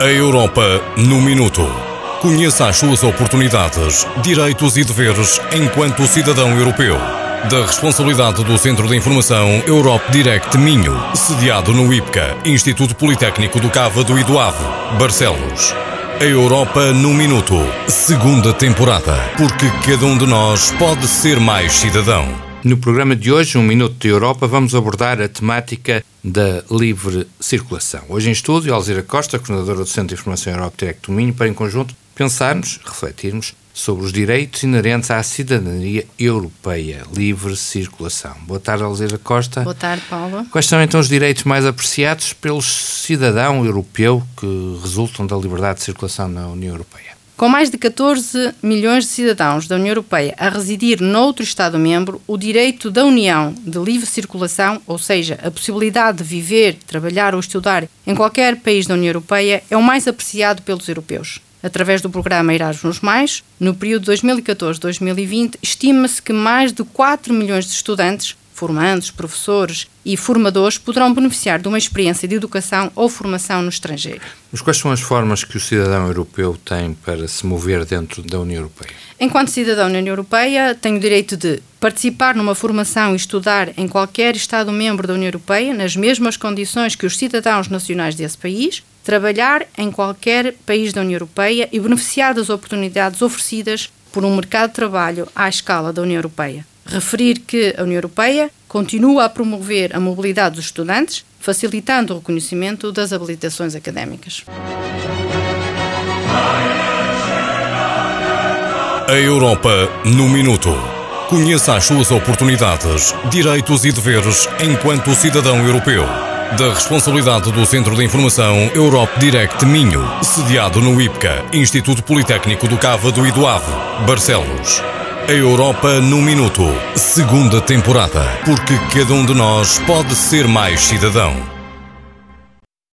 A Europa no Minuto. Conheça as suas oportunidades, direitos e deveres enquanto cidadão europeu. Da responsabilidade do Centro de Informação Europe Direct Minho, sediado no IPCA, Instituto Politécnico do e do Ave, Barcelos. A Europa no Minuto, segunda temporada. Porque cada um de nós pode ser mais cidadão. No programa de hoje, Um Minuto de Europa, vamos abordar a temática da livre circulação. Hoje em estúdio, Alzira Costa, coordenadora do Centro de Informação Europa Direct do Minho, para em conjunto pensarmos, refletirmos sobre os direitos inerentes à cidadania europeia, livre circulação. Boa tarde, Alzira Costa. Boa tarde, Paulo. Quais são então os direitos mais apreciados pelo cidadão europeu que resultam da liberdade de circulação na União Europeia? Com mais de 14 milhões de cidadãos da União Europeia a residir noutro Estado-membro, o direito da União de livre circulação, ou seja, a possibilidade de viver, trabalhar ou estudar em qualquer país da União Europeia, é o mais apreciado pelos europeus. Através do programa Erasmus+, no período 2014-2020, estima-se que mais de 4 milhões de estudantes formandos, professores e formadores poderão beneficiar de uma experiência de educação ou formação no estrangeiro. Mas quais são as formas que o cidadão europeu tem para se mover dentro da União Europeia? Enquanto cidadão na União Europeia, tenho o direito de participar numa formação e estudar em qualquer Estado-membro da União Europeia, nas mesmas condições que os cidadãos nacionais desse país, trabalhar em qualquer país da União Europeia e beneficiar das oportunidades oferecidas por um mercado de trabalho à escala da União Europeia. Referir que a União Europeia continua a promover a mobilidade dos estudantes, facilitando o reconhecimento das habilitações académicas. A Europa no Minuto. Conheça as suas oportunidades, direitos e deveres enquanto cidadão europeu. Da responsabilidade do Centro de Informação Europe Direct Minho, sediado no IPCA, Instituto Politécnico do e do Ave, Barcelos. A Europa no Minuto, segunda temporada. Porque cada um de nós pode ser mais cidadão.